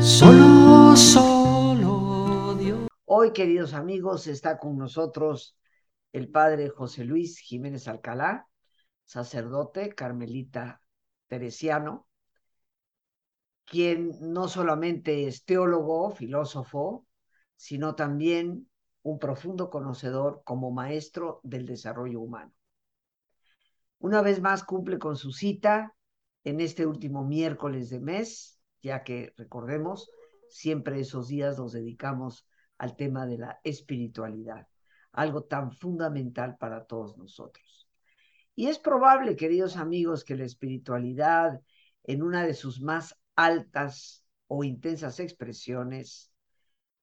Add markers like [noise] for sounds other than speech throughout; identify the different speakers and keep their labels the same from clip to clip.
Speaker 1: Solo, solo Dios.
Speaker 2: Hoy, queridos amigos, está con nosotros el padre José Luis Jiménez Alcalá, sacerdote carmelita teresiano, quien no solamente es teólogo, filósofo, sino también un profundo conocedor como maestro del desarrollo humano. Una vez más cumple con su cita en este último miércoles de mes, ya que recordemos, siempre esos días los dedicamos al tema de la espiritualidad, algo tan fundamental para todos nosotros. Y es probable, queridos amigos, que la espiritualidad en una de sus más altas o intensas expresiones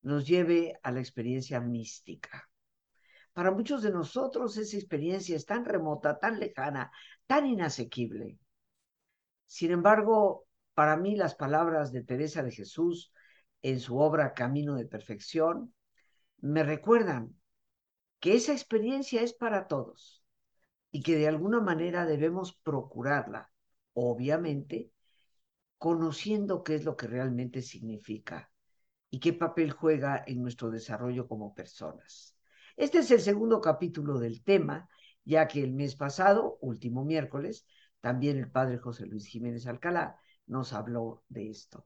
Speaker 2: nos lleve a la experiencia mística. Para muchos de nosotros esa experiencia es tan remota, tan lejana, tan inasequible, sin embargo, para mí las palabras de Teresa de Jesús en su obra Camino de Perfección me recuerdan que esa experiencia es para todos y que de alguna manera debemos procurarla, obviamente, conociendo qué es lo que realmente significa y qué papel juega en nuestro desarrollo como personas. Este es el segundo capítulo del tema, ya que el mes pasado, último miércoles, también el padre José Luis Jiménez Alcalá nos habló de esto.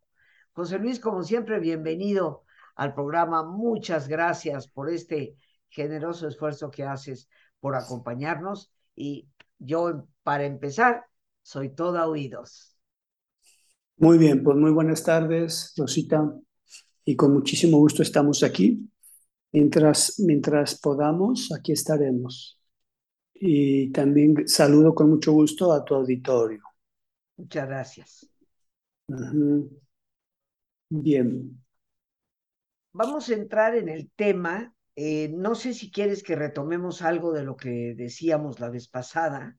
Speaker 2: José Luis, como siempre, bienvenido al programa. Muchas gracias por este generoso esfuerzo que haces por acompañarnos. Y yo, para empezar, soy toda oídos.
Speaker 3: Muy bien, pues muy buenas tardes, Rosita. Y con muchísimo gusto estamos aquí. Mientras, mientras podamos, aquí estaremos y también saludo con mucho gusto a tu auditorio.
Speaker 2: Muchas gracias.
Speaker 3: Bien.
Speaker 2: Vamos a entrar en el tema. Eh, no sé si quieres que retomemos algo de lo que decíamos la vez pasada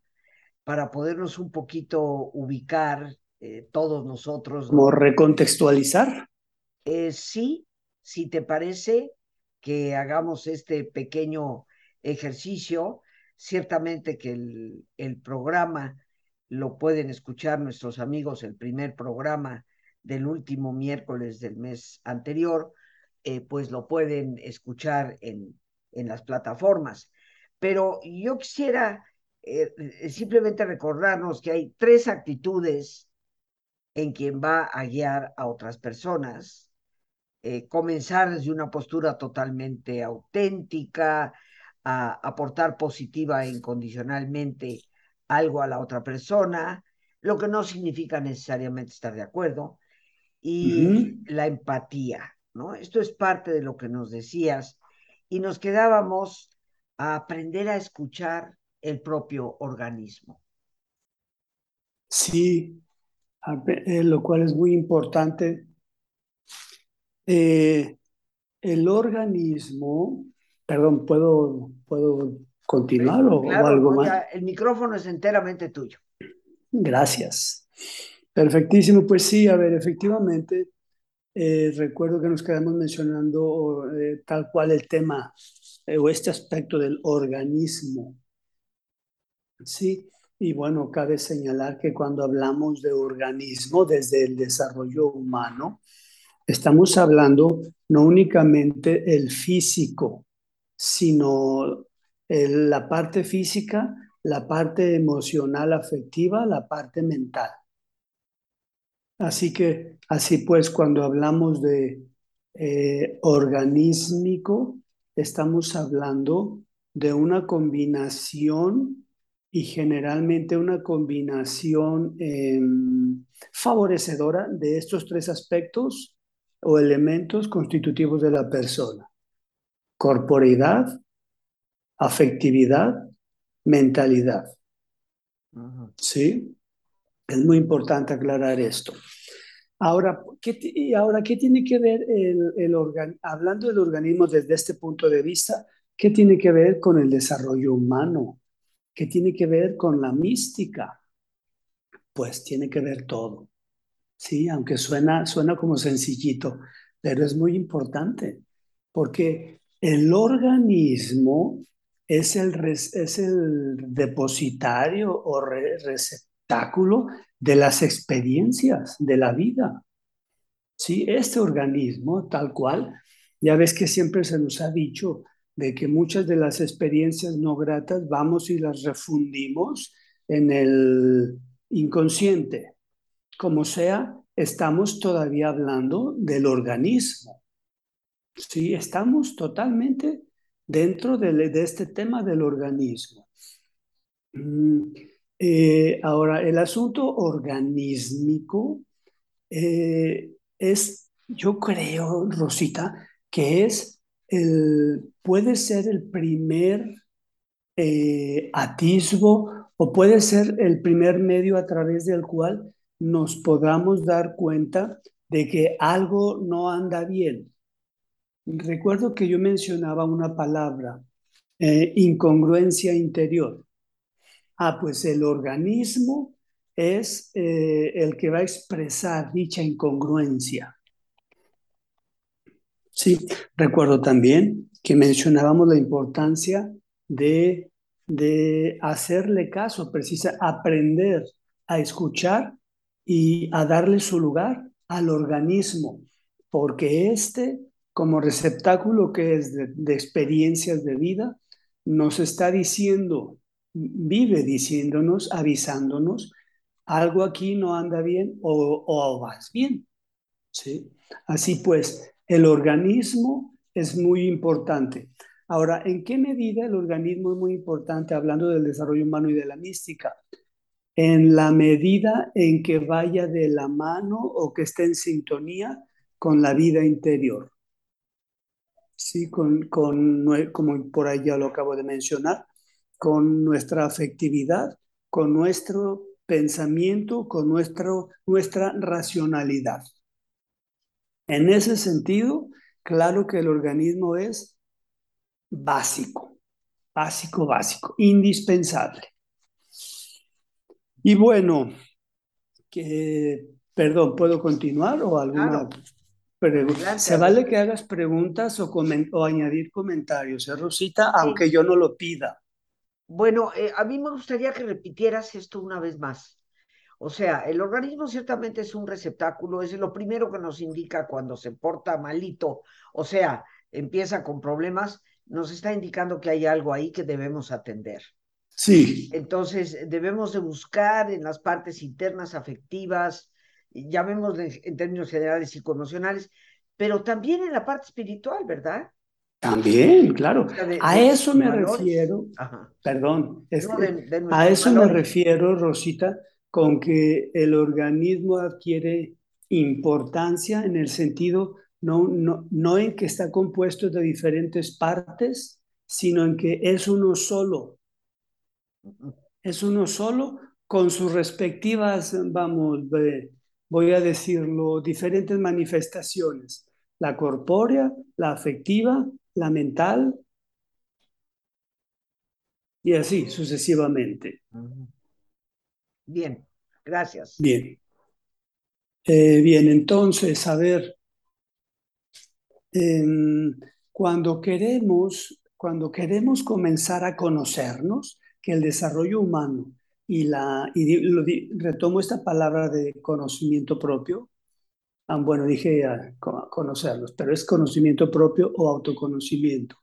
Speaker 2: para podernos un poquito ubicar eh, todos nosotros.
Speaker 3: ¿Como recontextualizar?
Speaker 2: Eh, sí, si te parece que hagamos este pequeño ejercicio Ciertamente que el, programa lo pueden escuchar nuestros amigos, el primer programa del último miércoles del mes anterior, eh, pues lo pueden escuchar en, en las plataformas. Pero yo quisiera eh, eh, simplemente recordarnos que hay tres actitudes en quien va a guiar a otras personas. Comenzar desde una postura totalmente auténtica, a aportar positiva e incondicionalmente algo a la otra persona, lo que no significa necesariamente estar de acuerdo, y la empatía, ¿no? Esto es parte de lo que nos decías, y nos quedábamos a aprender a escuchar el propio organismo.
Speaker 3: Sí, eh, lo cual es muy importante. Eh, el organismo Perdón, ¿puedo, puedo continuar o, algo más?
Speaker 2: el micrófono es enteramente tuyo.
Speaker 3: Gracias. Perfectísimo. Pues sí, a ver, efectivamente, eh, recuerdo que nos quedamos mencionando eh, tal cual el tema eh, o este aspecto del organismo. Sí, y bueno, cabe señalar que cuando hablamos de organismo desde el desarrollo humano, estamos hablando no únicamente el físico, sino la parte física, la parte emocional, afectiva, la parte mental. Así que, así pues, cuando hablamos de eh, organísmico, estamos hablando de una combinación y generalmente una combinación em, favorecedora de estos tres aspectos o elementos constitutivos de la persona. Corporeidad, afectividad, mentalidad. ¿Sí? Es muy importante aclarar esto. Ahora, ¿qué, ahora, ¿qué tiene que ver el, el organ- hablando del organismo desde este punto de vista, qué tiene que ver con el desarrollo humano? ¿Qué tiene que ver con la mística? Pues tiene que ver todo, ¿sí? Aunque suena, suena como sencillito, pero es muy importante, porque el organismo es el, es el depositario o re- receptáculo de las experiencias de la vida. Sí, este organismo, tal cual, ya ves que siempre se nos ha dicho de que muchas de las experiencias no gratas vamos y las refundimos en el inconsciente. Como sea, estamos todavía hablando del organismo. Sí, estamos totalmente dentro de, este tema del organismo. Mm, eh, ahora, el asunto organísmico eh, es, yo creo, Rosita, que es el, puede ser el primer eh, atisbo o puede ser el primer medio a través del cual nos podamos dar cuenta de que algo no anda bien. Recuerdo que yo mencionaba una palabra, eh, incongruencia interior. Ah, pues el organismo es eh, el que va a expresar dicha incongruencia. Sí, recuerdo también que mencionábamos la importancia de, de hacerle caso, precisa, aprender a escuchar y a darle su lugar al organismo, porque este, como receptáculo que es de, experiencias de vida, nos está diciendo, vive diciéndonos, avisándonos, algo aquí no anda bien o, o vas bien. ¿sí? Así pues, el organismo es muy importante. Ahora, ¿en qué medida el organismo es muy importante hablando del desarrollo humano y de la mística? En la medida en que vaya de la mano o que esté en sintonía con la vida interior. Sí, con, con, como por ahí ya lo acabo de mencionar, con nuestra afectividad, con nuestro pensamiento, con nuestro, nuestra racionalidad. En ese sentido, claro que el organismo es básico, básico, básico, indispensable. Y bueno, que, perdón, ¿puedo continuar o alguna
Speaker 2: Claro.
Speaker 3: pregunta? Se vale que hagas preguntas o, o añadir comentarios, ¿eh, Rosita?
Speaker 2: Sí.
Speaker 3: Aunque yo no lo pida.
Speaker 2: Bueno, eh, a mí me gustaría que repitieras esto una vez más. O sea, el organismo ciertamente es un receptáculo, es lo primero que nos indica cuando se porta malito, o sea, empieza con problemas, nos está indicando que hay algo ahí que debemos atender.
Speaker 3: Sí,
Speaker 2: Entonces, debemos de buscar en las partes internas afectivas, llamémosle en términos generales psicoemocionales, pero también en la parte espiritual, ¿verdad?
Speaker 3: también, claro.
Speaker 2: O sea, de,
Speaker 3: A
Speaker 2: de
Speaker 3: eso me
Speaker 2: valores.
Speaker 3: refiero,
Speaker 2: Ajá.
Speaker 3: perdón,
Speaker 2: No, de,
Speaker 3: a eso me refiero, Rosita, con que el organismo adquiere importancia en el sentido, no, no, no en que está compuesto de diferentes partes, sino en que es uno solo, es uno solo con sus respectivas, vamos, voy a decirlo, diferentes manifestaciones, la corpórea, la afectiva, la mental y así sucesivamente.
Speaker 2: Ujú. Bien, gracias.
Speaker 3: Bien. Eh, bien, entonces, a ver, em, cuando queremos, cuando queremos comenzar a conocernos, que el desarrollo humano y la, y lo retomo esta palabra de conocimiento propio, ah, bueno, dije ah, co- conocerlos, pero es conocimiento propio o autoconocimiento.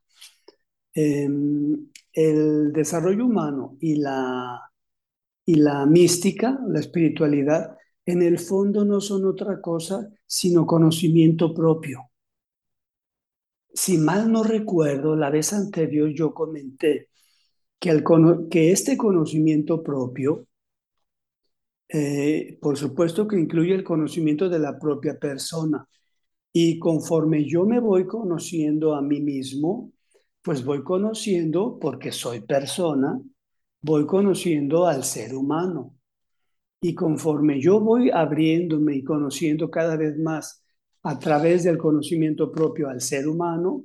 Speaker 3: Em, el desarrollo humano y la, y la mística, la espiritualidad, en el fondo no son otra cosa sino conocimiento propio. Si mal no recuerdo, la vez anterior yo comenté que, este conocimiento propio, eh, por supuesto que incluye el conocimiento de la propia persona. Y conforme yo me voy conociendo a mí mismo, pues voy conociendo, porque soy persona, voy conociendo al ser humano. Y conforme yo voy abriéndome y conociendo cada vez más a través del conocimiento propio al ser humano,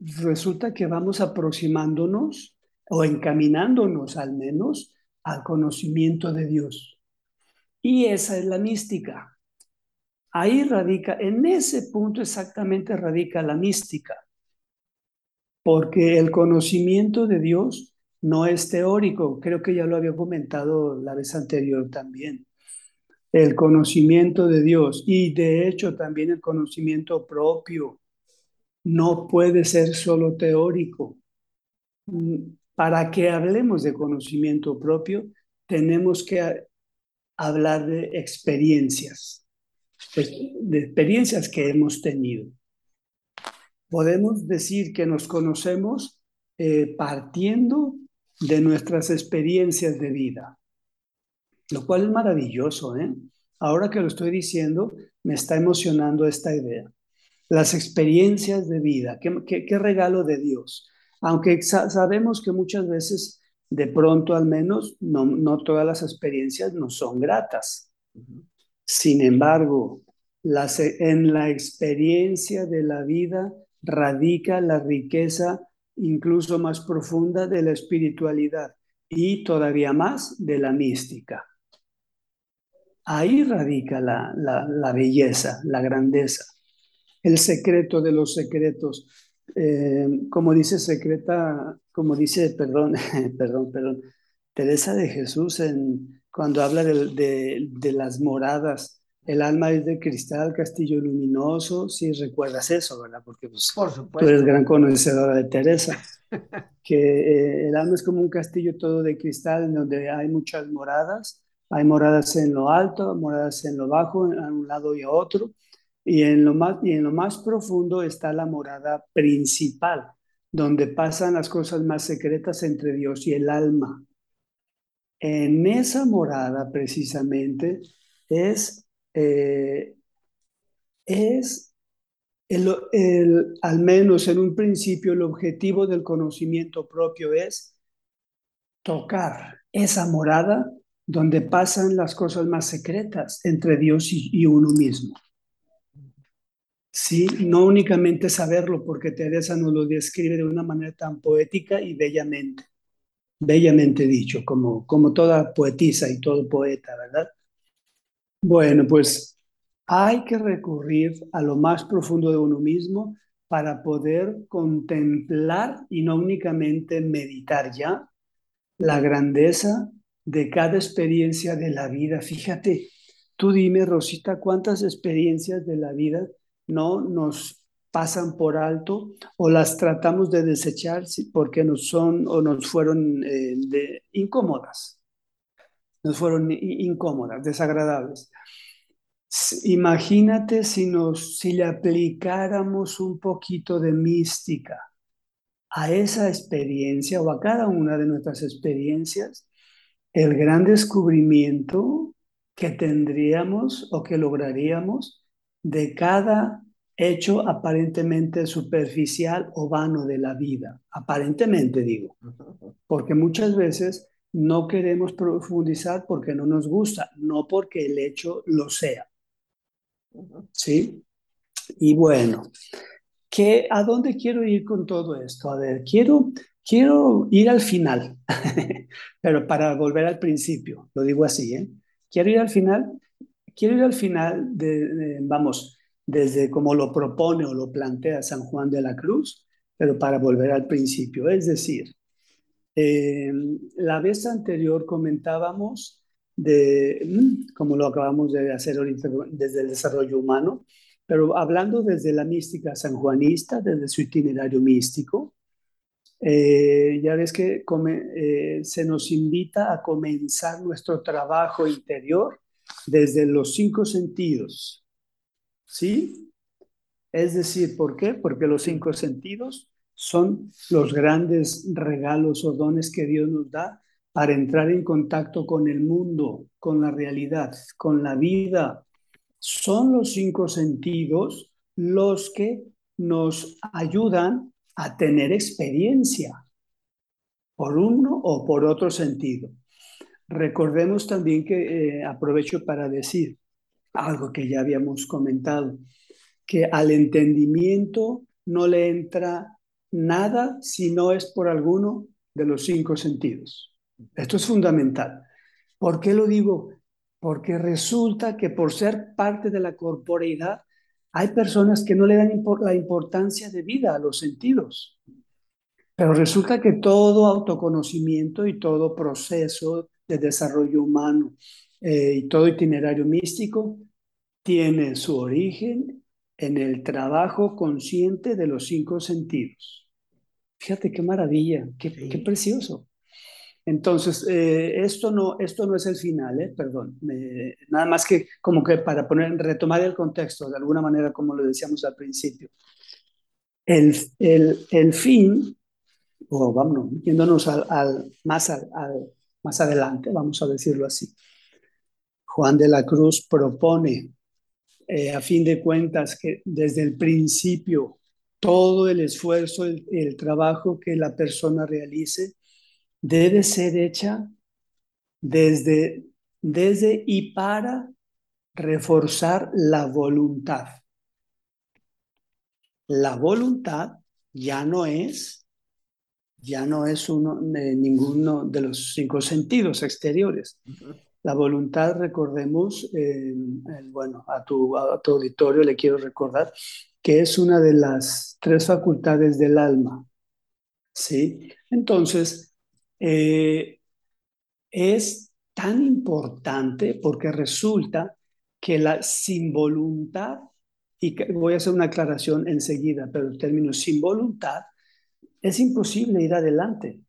Speaker 3: resulta que vamos aproximándonos o encaminándonos al menos al conocimiento de Dios. Y esa es la mística. Ahí radica, en ese punto exactamente radica la mística porque el conocimiento de Dios no es teórico, creo que ya lo había comentado la vez anterior también. El conocimiento de Dios y de hecho también el conocimiento propio no puede ser solo teórico. Para que hablemos de conocimiento propio, tenemos que hablar de experiencias, pues, de experiencias que hemos tenido podemos decir que nos conocemos eh, partiendo de nuestras experiencias de vida, lo cual es maravilloso. ¿eh? Ahora que lo estoy diciendo, me está emocionando esta idea. Las experiencias de vida, qué, qué, regalo de Dios. Aunque sabemos que muchas veces, de pronto al menos, no, no todas las experiencias no son gratas. Sin embargo, las, en la experiencia de la vida radica la riqueza incluso más profunda de la espiritualidad y todavía más de la mística. Ahí radica la, belleza, la grandeza, el secreto de los secretos. Eh, como dice secreta, como dice, perdón, [laughs] perdón, perdón, Teresa de Jesús en, cuando habla de, de las moradas el alma es de cristal, castillo luminoso, si recuerdas eso, ¿verdad? Porque pues, tú eres gran conocedora de Teresa, que eh, el alma es como un castillo todo de cristal en donde hay muchas moradas, hay moradas en lo alto, moradas en lo bajo, en un lado y a otro, y en lo más, y en lo más profundo está la morada principal, donde pasan las cosas más secretas entre Dios y el alma. En esa morada precisamente es eh, es el, al menos en un principio el objetivo del conocimiento propio es tocar esa morada donde pasan las cosas más secretas entre Dios y, uno mismo. Sí, no únicamente saberlo, porque Teresa nos lo describe de una manera tan poética y bellamente, bellamente dicho, como, como toda poetisa y todo poeta, ¿verdad? Bueno, pues hay que recurrir a lo más profundo de uno mismo para poder contemplar y no únicamente meditar ya la grandeza de cada experiencia de la vida. Fíjate, tú dime, Rosita, cuántas experiencias de la vida no nos pasan por alto o las tratamos de desechar porque nos son o nos fueron eh, incómodas nos fueron incómodas, desagradables. Imagínate si, nos, si le aplicáramos un poquito de mística a esa experiencia o a cada una de nuestras experiencias, el gran descubrimiento que tendríamos o que lograríamos de cada hecho aparentemente superficial o vano de la vida. Aparentemente digo, porque muchas veces no queremos profundizar porque no nos gusta, no porque el hecho lo sea. ¿Sí? Y bueno, ¿qué, ¿a dónde quiero ir con todo esto? A ver, quiero, quiero ir al final, [laughs] pero para volver al principio, lo digo así, ¿eh? Quiero ir al final, quiero ir al final, de, vamos, desde como lo propone o lo plantea San Juan de la Cruz, pero para volver al principio, es decir, eh, la vez anterior comentábamos de, mm, como lo acabamos de hacer ahorita desde el desarrollo humano, pero hablando desde la mística sanjuanista, desde su itinerario místico, Eh, ya ves que come- eh, se nos invita a comenzar nuestro trabajo interior desde los cinco sentidos, ¿sí? Es decir, ¿por qué? Porque los cinco sentidos son los grandes regalos o dones que Dios nos da para entrar en contacto con el mundo, con la realidad, con la vida. Son los cinco sentidos los que nos ayudan a tener experiencia por uno o por otro sentido. Recordemos también que eh, aprovecho para decir algo que ya habíamos comentado, que al entendimiento no le entra nada si no es por alguno de los cinco sentidos. Esto es fundamental. ¿Por qué lo digo? Porque resulta que por ser parte de la corporeidad, hay personas que no le dan la importancia de vida a los sentidos. Pero resulta que todo autoconocimiento y todo proceso de desarrollo humano eh, y todo itinerario místico tiene su origen en el trabajo consciente de los cinco sentidos. Fíjate qué maravilla, qué,
Speaker 2: Sí.
Speaker 3: qué precioso. Entonces, eh, esto, no, esto no es el final, eh, perdón. Me- nada más que como que para poner, retomar el contexto de alguna manera, como lo decíamos al principio. El, el, el fin, o vamos, yéndonos al, al- más, al- al- más adelante, vamos a decirlo así. Juan de la Cruz propone, eh, a fin de cuentas, que desde el principio todo el esfuerzo, el, el trabajo que la persona realice, debe ser hecha desde, desde y para reforzar la voluntad. La voluntad ya no es, ya no es uno, ninguno de los cinco sentidos exteriores. La voluntad, recordemos, eh, el- bueno, a tu, a tu auditorio le quiero recordar que es una de las tres facultades del alma. ¿Sí? Entonces, eh, es tan importante porque resulta que la sin voluntad, y voy a hacer una aclaración enseguida, pero el término sin voluntad, es imposible ir adelante.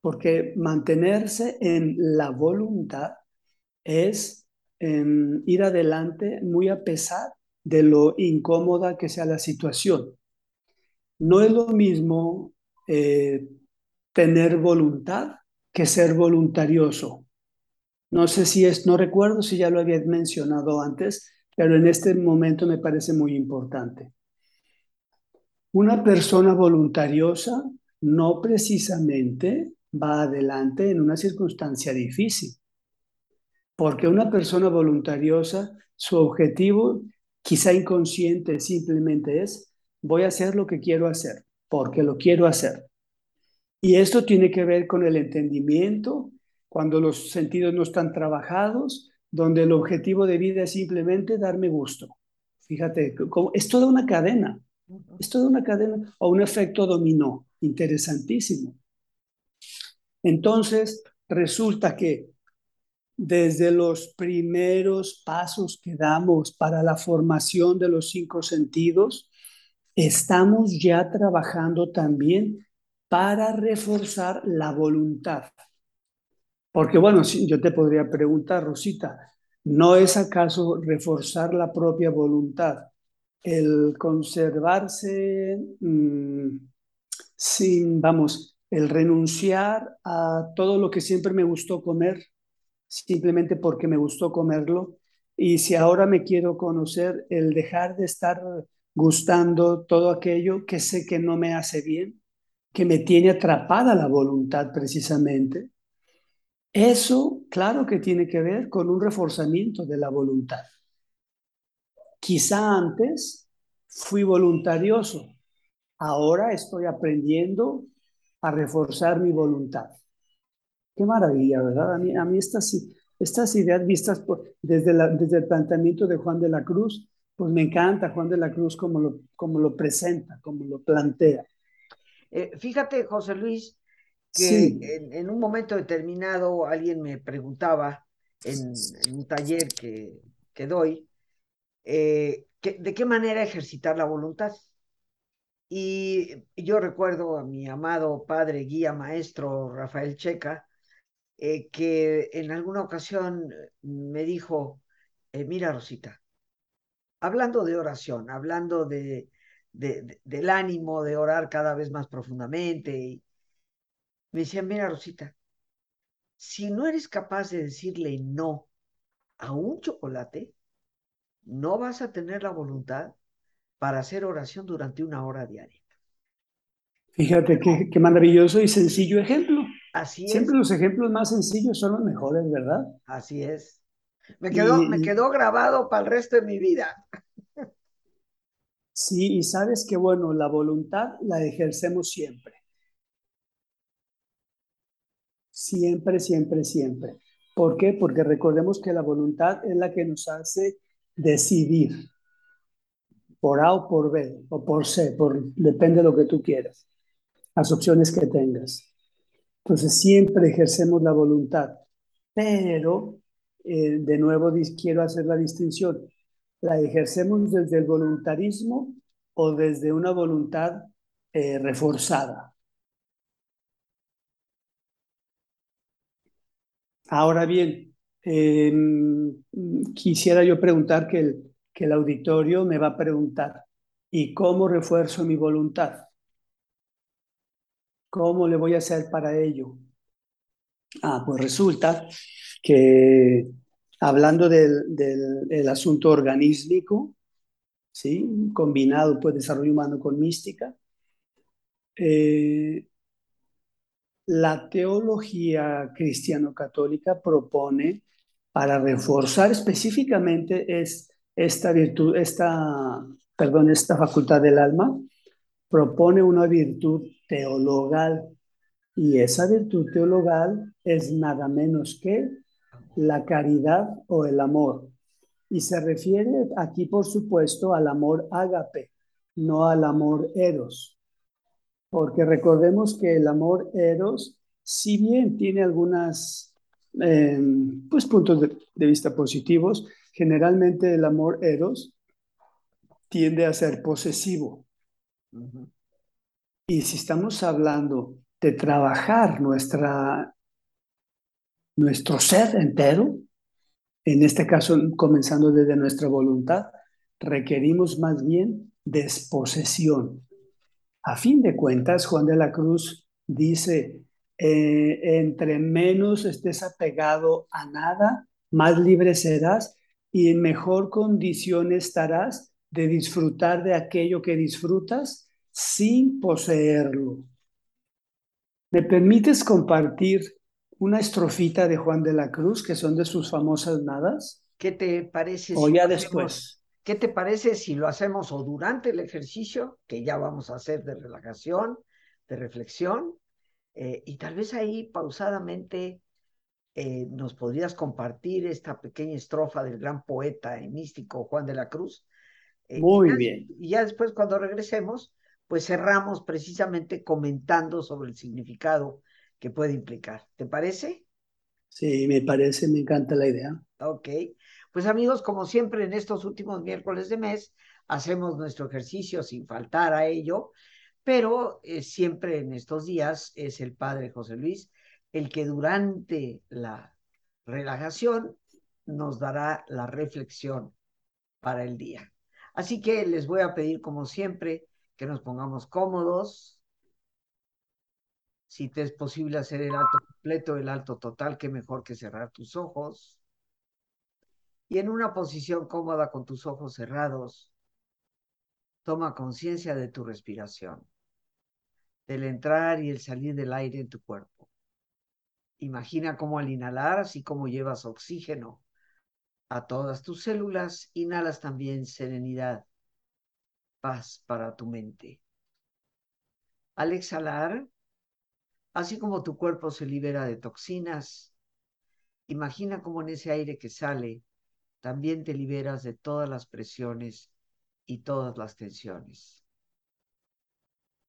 Speaker 3: Porque mantenerse en la voluntad es em, ir adelante muy a pesar de lo incómoda que sea la situación. No es lo mismo eh, tener voluntad que ser voluntarioso. No sé si es, no recuerdo si ya lo había mencionado antes, pero en este momento me parece muy importante. Una persona voluntariosa no precisamente va adelante en una circunstancia difícil, porque una persona voluntariosa, su objetivo, quizá inconsciente, simplemente es, voy a hacer lo que quiero hacer, porque lo quiero hacer. Y esto tiene que ver con el entendimiento, cuando los sentidos no están trabajados, donde el objetivo de vida es simplemente darme gusto. Fíjate, es toda una cadena, es toda una cadena o un efecto dominó, interesantísimo. Entonces, resulta que desde los primeros pasos que damos para la formación de los cinco sentidos, estamos ya trabajando también para reforzar la voluntad. Porque bueno, yo te podría preguntar, Rosita, ¿no es acaso reforzar la propia voluntad el conservarse mm, sin, vamos, el renunciar a todo lo que siempre me gustó comer, simplemente porque me gustó comerlo? Y si ahora me quiero conocer, el dejar de estar gustando todo aquello que sé que no me hace bien, que me tiene atrapada la voluntad precisamente. Eso, claro que tiene que ver con un reforzamiento de la voluntad. Quizá antes fui voluntarioso, ahora estoy aprendiendo a reforzar mi voluntad. Qué maravilla, ¿verdad? A mí, a mí estas, estas ideas vistas por, desde, la, desde el planteamiento de Juan de la Cruz, pues me encanta Juan de la Cruz como lo, como lo presenta, como lo plantea.
Speaker 2: Eh, fíjate, José Luis, que
Speaker 3: Sí,
Speaker 2: en, en un momento determinado alguien me preguntaba en, en un taller que, que doy, eh, ¿de qué manera ejercitar la voluntad? Y yo recuerdo a mi amado padre, guía, maestro Rafael Checa, eh, que en alguna ocasión me dijo, eh, mira Rosita, hablando de oración, hablando de, de- de- del ánimo de orar cada vez más profundamente, me decía, mira Rosita, si no eres capaz de decirle no a un chocolate, no vas a tener la voluntad para hacer oración durante una hora diaria.
Speaker 3: Fíjate qué, qué maravilloso y sencillo ejemplo.
Speaker 2: Así es,
Speaker 3: Siempre los ejemplos más sencillos son los mejores, ¿verdad?
Speaker 2: así es. Me quedó,
Speaker 3: Y-
Speaker 2: me quedó grabado para el resto de mi vida. [laughs]
Speaker 3: Sí, y sabes que bueno, la voluntad la ejercemos siempre. Siempre, siempre, siempre. ¿Por qué? Porque recordemos que la voluntad es la que nos hace decidir por A o por B, o por C, depende de lo que tú quieras, las opciones que tengas. Entonces siempre ejercemos la voluntad, pero eh, de nuevo quiero hacer la distinción. ¿La ejercemos desde el voluntarismo o desde una voluntad eh, reforzada? Ahora bien, eh, quisiera yo preguntar que el, que el auditorio me va a preguntar, ¿y cómo refuerzo mi voluntad? ¿Cómo le voy a hacer para ello? Ah, pues resulta que hablando del, del- del asunto organísmico, ¿sí? combinado pues desarrollo humano con mística, eh, la teología cristiano-católica propone para reforzar específicamente es, esta virtud, esta, perdón, esta facultad del alma, propone una virtud teologal y esa virtud teologal es nada menos que la caridad o el amor. Y se refiere aquí, por supuesto, al amor ágape, no al amor eros. Porque recordemos que el amor eros, si bien tiene algunos eh, pues, puntos de, de vista positivos, generalmente el amor eros tiende a ser posesivo. Y si estamos hablando de trabajar nuestra, nuestro ser entero, en este caso comenzando desde nuestra voluntad, requerimos más bien desposesión. A fin de cuentas, Juan de la Cruz dice, eh, entre menos estés apegado a nada, más libre serás y en mejor condición estarás de disfrutar de aquello que disfrutas sin poseerlo. ¿Me permites compartir una estrofita de Juan de la Cruz que son de sus famosas nadas?
Speaker 2: ¿Qué te parece
Speaker 3: O
Speaker 2: si
Speaker 3: ya
Speaker 2: hacemos-
Speaker 3: después.
Speaker 2: ¿Qué te parece si lo hacemos o durante el ejercicio, que ya vamos a hacer de relajación, de reflexión, eh, y tal vez ahí pausadamente eh, nos podrías compartir esta pequeña estrofa del gran poeta y místico Juan de la Cruz? Eh, y
Speaker 3: Muy
Speaker 2: ya-
Speaker 3: bien.
Speaker 2: Y ya después, cuando regresemos, pues cerramos precisamente comentando sobre el significado que puede implicar. ¿Te parece?
Speaker 3: Sí, me parece, me encanta la idea.
Speaker 2: Ok. Pues amigos, como siempre en estos últimos miércoles de mes, hacemos nuestro ejercicio sin faltar a ello, pero eh, siempre en estos días es el Padre José Luis el que durante la relajación nos dará la reflexión para el día. Así que les voy a pedir, como siempre, que nos pongamos cómodos. Si te es posible hacer el alto completo, el alto total, qué mejor que cerrar tus ojos. Y en una posición cómoda con tus ojos cerrados, toma conciencia de tu respiración, del entrar y el salir del aire en tu cuerpo. Imagina cómo al inhalar, así como llevas oxígeno a todas tus células, inhalas también serenidad, paz para tu mente. Al exhalar, así como tu cuerpo se libera de toxinas, imagina cómo en ese aire que sale, también te liberas de todas las presiones y todas las tensiones.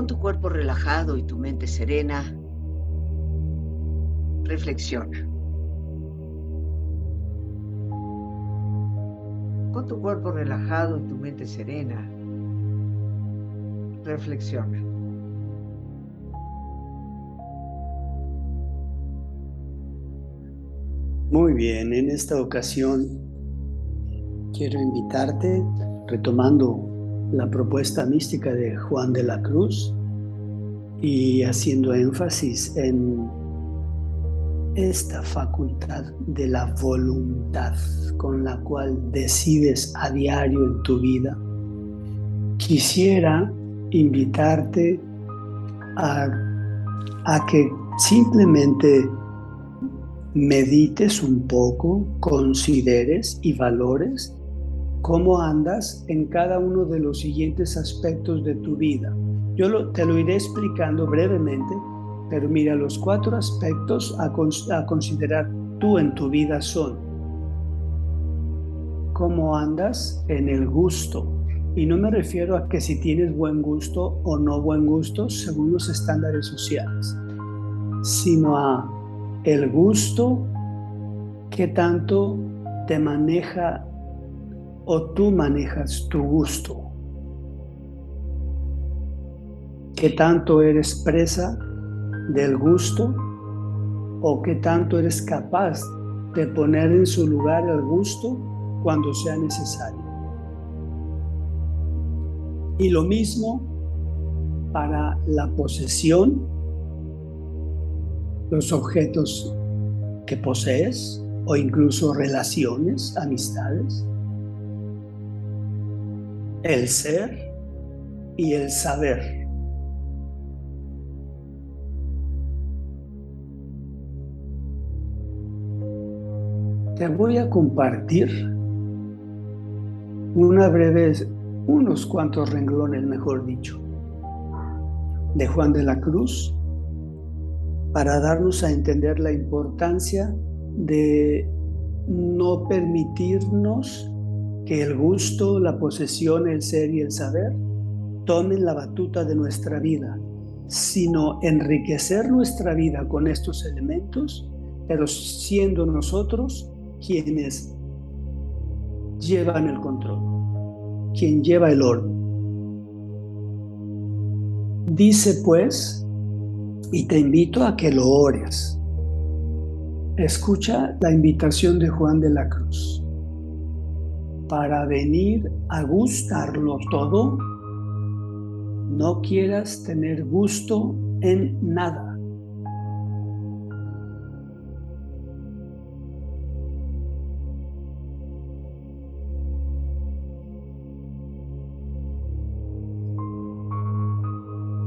Speaker 2: Con tu cuerpo relajado y tu mente serena, reflexiona. Con tu cuerpo relajado y tu mente serena, reflexiona.
Speaker 3: Muy bien, en esta ocasión quiero invitarte, retomando la propuesta mística de Juan de la Cruz y haciendo énfasis en esta facultad de la voluntad con la cual decides a diario en tu vida, quisiera invitarte a, a que simplemente medites un poco, consideres y valores cómo andas en cada uno de los siguientes aspectos de tu vida. Yo te lo iré explicando brevemente, pero mira, los cuatro aspectos a, a considerar tú en tu vida son cómo andas en el gusto. Y no me refiero a que si tienes buen gusto o no buen gusto según los estándares sociales, sino a el gusto que tanto te maneja o tú manejas tu gusto? ¿Qué tanto eres presa del gusto o qué tanto eres capaz de poner en su lugar el gusto cuando sea necesario? Y lo mismo para la posesión, los objetos que posees o incluso relaciones, amistades el ser y el saber. Te voy a compartir una breve, unos cuantos renglones, mejor dicho, de Juan de la Cruz para darnos a entender la importancia de no permitirnos que el gusto, la posesión, el ser y el saber tomen la batuta de nuestra vida, sino enriquecer nuestra vida con estos elementos, pero siendo nosotros quienes llevan el control, quien lleva el orden. Dice pues, y te invito a que lo ores. Escucha la invitación de Juan de la Cruz para venir a gustarlo todo, no quieras tener gusto en nada.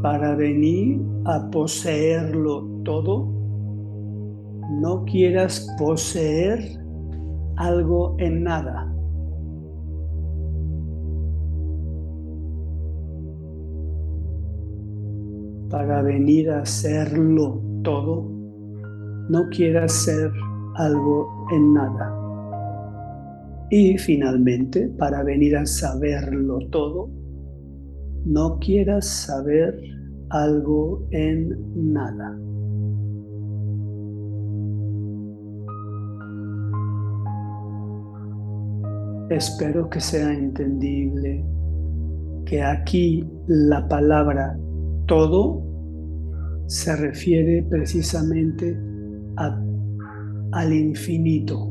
Speaker 3: Para venir a poseerlo todo, no quieras poseer algo en nada. para venir a hacerlo todo, no quiera ser algo en nada. Y finalmente, para venir a saberlo todo, no quieras saber algo en nada. Espero que sea entendible que aquí la palabra todo se refiere precisamente al infinito.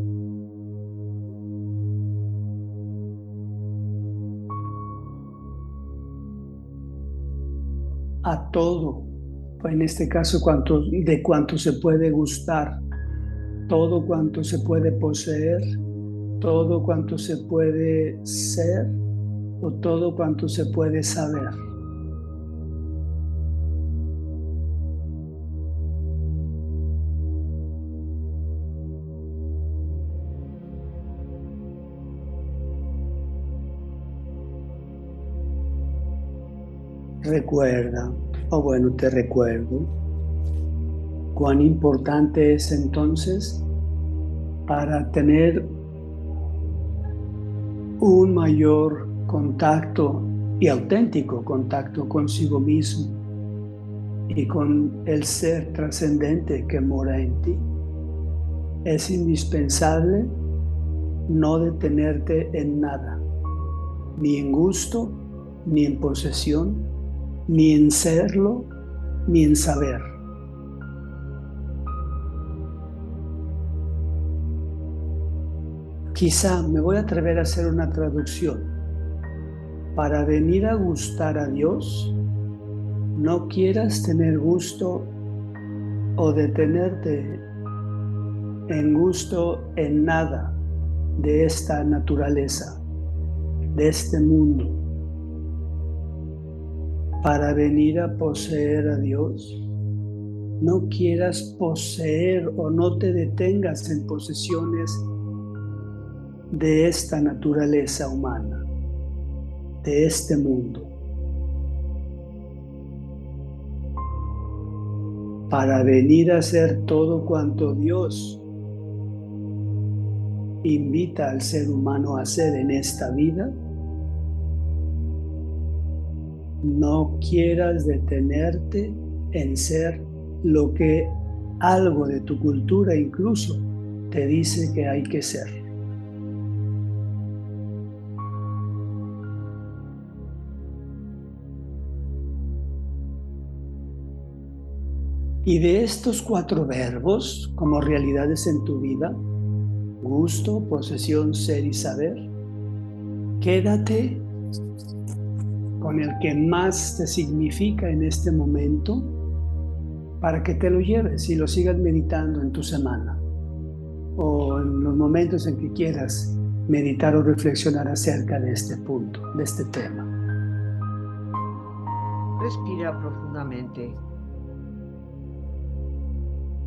Speaker 3: A todo, en este caso de cuanto se puede gustar, todo cuanto se puede poseer, todo cuanto se puede ser o todo cuanto se puede saber. Recuerda, o bueno, te recuerdo, cuán importante es entonces para tener un mayor contacto y auténtico contacto consigo mismo y con el ser trascendente que mora en ti. Es indispensable no detenerte en nada, ni en gusto, ni en posesión, ni en serlo, ni en saber. Quizá me voy a atrever a hacer una traducción. Para venir a gustar a Dios, no quieras tener gusto o detenerte en gusto en nada de esta naturaleza, de este mundo. Para venir a poseer a Dios, no quieras poseer o no te detengas en posesiones de esta naturaleza humana, de este mundo. Para venir a hacer todo cuanto Dios invita al ser humano a hacer en esta vida, no quieras detenerte en ser lo que algo de tu cultura incluso te dice que hay que ser. Y de estos cuatro verbos como realidades en tu vida, gusto, posesión, ser y saber, quédate con el que más te significa en este momento para que te lo lleves y lo sigas meditando en tu semana o en los momentos en que quieras meditar o reflexionar acerca de este punto, de este tema.
Speaker 2: Respira profundamente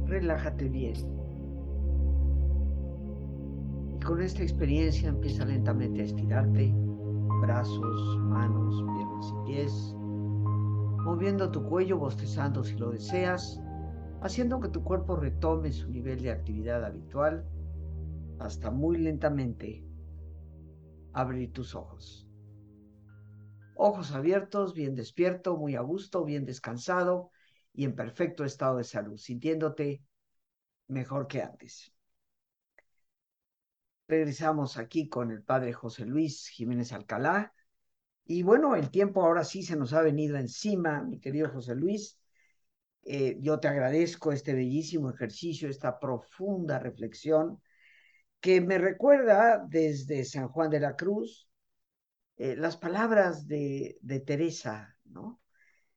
Speaker 2: relájate bien. Y con esta experiencia empieza lentamente a estirarte, brazos, manos, piernas y pies, moviendo tu cuello, bostezando si lo deseas, haciendo que tu cuerpo retome su nivel de actividad habitual hasta muy lentamente abrir tus ojos. Ojos abiertos, bien despierto, muy a gusto, bien descansado y en perfecto estado de salud, sintiéndote mejor que antes. Regresamos aquí con el padre José Luis Jiménez Alcalá. Y bueno, el tiempo ahora sí se nos ha venido encima, mi querido José Luis. Eh, yo te agradezco este bellísimo ejercicio, esta profunda reflexión que me recuerda desde San Juan de la Cruz eh, las palabras de, Teresa, ¿no?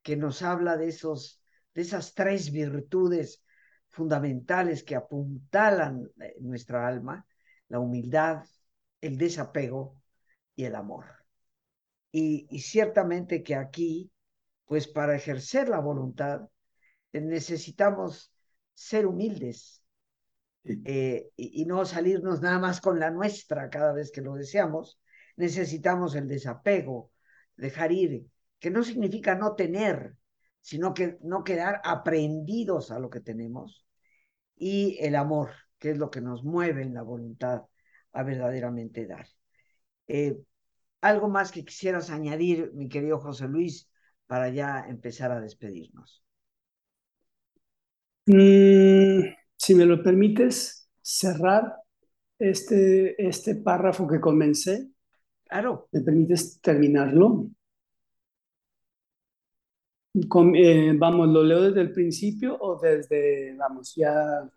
Speaker 2: Que nos habla de esos de esas tres virtudes fundamentales que apuntalan eh, nuestra alma, la humildad, el desapego y el amor. Y, ciertamente que aquí, pues para ejercer la voluntad, eh, necesitamos ser humildes eh, y, y, no salirnos nada más con la nuestra cada vez que lo deseamos. Necesitamos el desapego, dejar ir, que no significa no tener, sino que no quedar aprendidos a lo que tenemos, y el amor, que es lo que nos mueve en la voluntad a verdaderamente dar. Eh, ¿Algo más que quisieras añadir, mi querido José Luis, para ya empezar a despedirnos?
Speaker 3: Mm, si me lo permites, cerrar este, este párrafo que comencé?
Speaker 2: Claro.
Speaker 3: ¿Me permites terminarlo? Con, eh, vamos, ¿lo leo desde el principio o desde, vamos, ya...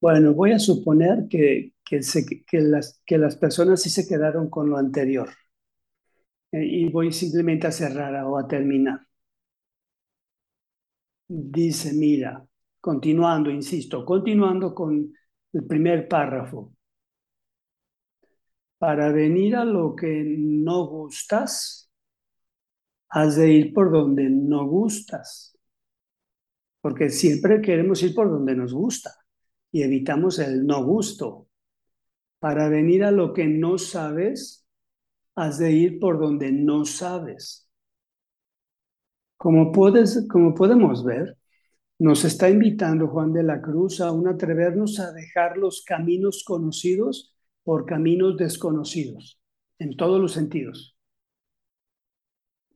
Speaker 3: Bueno, voy a suponer que, que, las, que las personas sí se quedaron con lo anterior. Eh, y voy simplemente a cerrar o a terminar. Dice, mira, continuando, insisto, continuando con el primer párrafo. Para venir a lo que no gustas, has de ir por donde no gustas. Porque siempre queremos ir por donde nos gusta y evitamos el no gusto. Para venir a lo que no sabes, has de ir por donde no sabes. Como, puedes, como podemos ver, nos está invitando Juan de la Cruz a un atrevernos a dejar los caminos conocidos por caminos desconocidos, en todos los sentidos.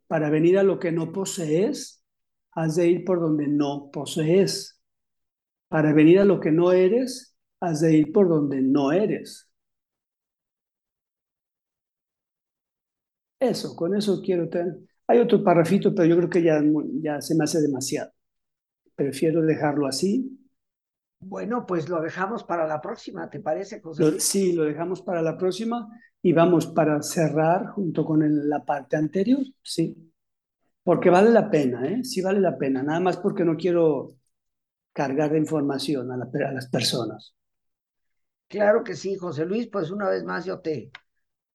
Speaker 3: Para venir a lo que no posees, has de ir por donde no posees. Para venir a lo que no eres, has de ir por donde no eres. Eso, con eso quiero tener. Hay otro parrafito, pero yo creo que ya, ya se me hace demasiado prefiero dejarlo así.
Speaker 2: Bueno, pues lo dejamos para la próxima, ¿te parece, José?
Speaker 3: sí, lo dejamos para la próxima y vamos para cerrar junto con la parte anterior, sí. Porque vale la pena, ¿eh? Sí vale la pena, nada más porque no quiero cargar de información a, a las personas.
Speaker 2: Claro que sí, José Luis, pues una vez más yo te,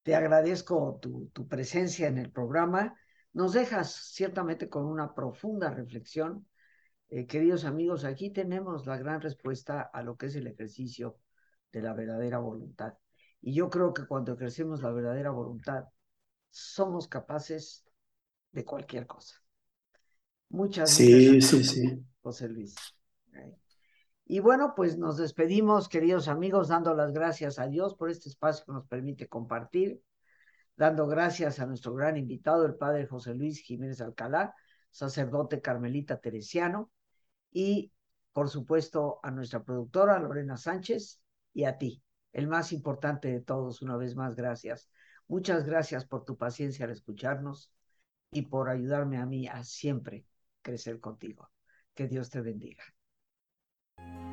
Speaker 2: te agradezco tu, tu presencia en el programa. Nos dejas ciertamente con una profunda reflexión eh, queridos amigos, aquí tenemos la gran respuesta a lo que es el ejercicio de la verdadera voluntad. Y yo creo que cuando ejercemos la verdadera voluntad, somos capaces de cualquier cosa. Muchas
Speaker 3: sí, sí, sí.
Speaker 2: José Luis. Y bueno, pues nos despedimos, queridos amigos, dando las gracias a Dios por este espacio que nos permite compartir, dando gracias a nuestro gran invitado, el padre José Luis Jiménez Alcalá, sacerdote carmelita teresiano, y por supuesto a nuestra productora Lorena Sánchez y a ti, el más importante de todos, una vez más, gracias. Muchas gracias por tu paciencia al escucharnos y por ayudarme a mí a siempre crecer contigo. Que Dios te bendiga. thank you